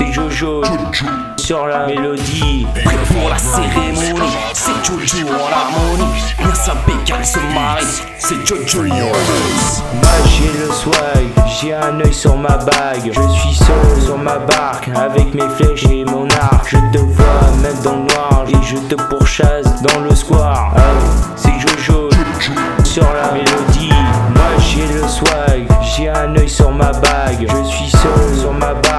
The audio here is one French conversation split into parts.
c'est Jojo sur la mélodie. Prêt pour la cérémonie, c'est Jojo en harmonie. Bien sapé car se marie, c'est Jojo. Moi j'ai le swag, j'ai un œil sur ma bague. Je suis seul sur ma barque avec mes flèches et mon arc. Je te vois même dans le noir et je te pourchasse dans le square. Ah, c'est Jojo sur la mélodie. Moi j'ai le swag, j'ai un œil sur ma bague. Je suis seul sur ma barque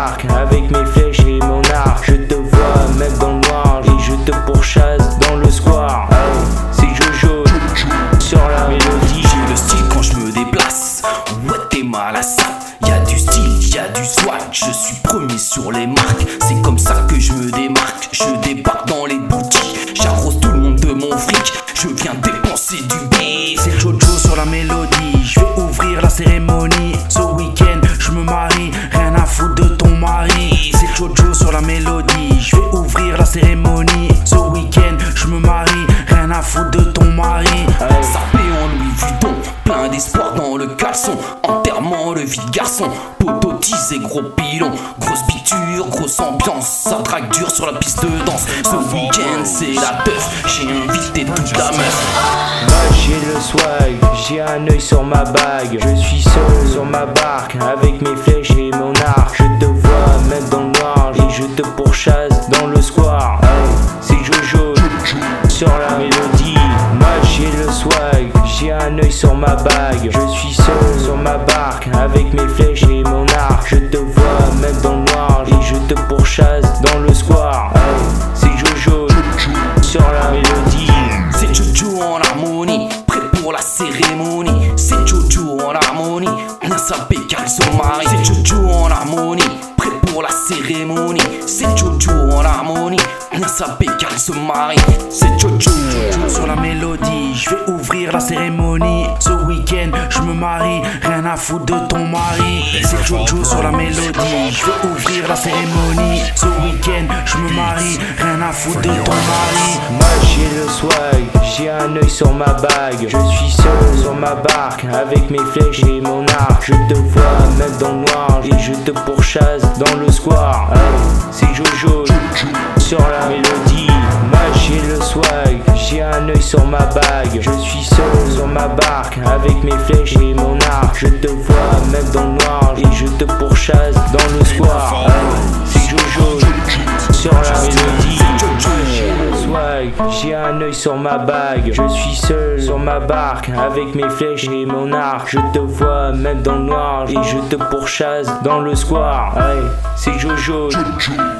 Je suis premier sur les marques. C'est comme ça que je me démarque. Je débarque dans les boutiques. J'arrose tout le monde de mon fric. Je viens dépenser du bif. C'est Jojo sur la mélodie. Je vais ouvrir la cérémonie. Ce week-end, je me marie. Rien à foutre de ton mari. C'est Jojo sur la mélodie. Je vais ouvrir la cérémonie. Ce week-end, je me marie. Rien à foutre de ton mari. Sapé en Louis Vuitton. Plein d'espoir dans le caleçon. Le vide garçon. Poteau et gros pilon. Grosse piqûre, grosse ambiance. Ça traque dur sur la piste de danse. Ce week-end, c'est la teuf. J'ai invité toute la meuf. Moi j'ai le swag, j'ai un œil sur ma bague. Je suis seul sur ma barque avec mes flèches et mon arc. Je te vois même dans le noir et je te pourchasse dans le square. C'est Jojo sur la mélodie. Moi j'ai le swag, j'ai un œil sur ma bague. C'est Jojo en harmonie, bien sapé car se marient. C'est Jojo sur la mélodie, je vais ouvrir la cérémonie. Ce week-end, je me marie, rien à foutre de ton mari. C'est Jojo sur la mélodie, je vais ouvrir la cérémonie. Ce week-end, je me marie, rien à foutre de ton mari. Moi j'ai le swag, j'ai un œil sur ma bague. Je suis seul sur ma barque avec mes flèches et mon arc. Je te vois même dans le noir et je te pourchasse dans le square. Sur ma bague. Je suis seul sur ma barque avec mes flèches et mon arc. Je te vois même dans le noir et je te pourchasse dans le. Ah, c'est Jojo sur la mélodie. Swag, j'ai un œil sur ma bague. Je suis seul sur ma barque avec mes flèches et mon arc. Je te vois même dans le noir et je te pourchasse dans le square. C'est Jojo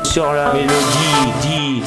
sur la mélodie.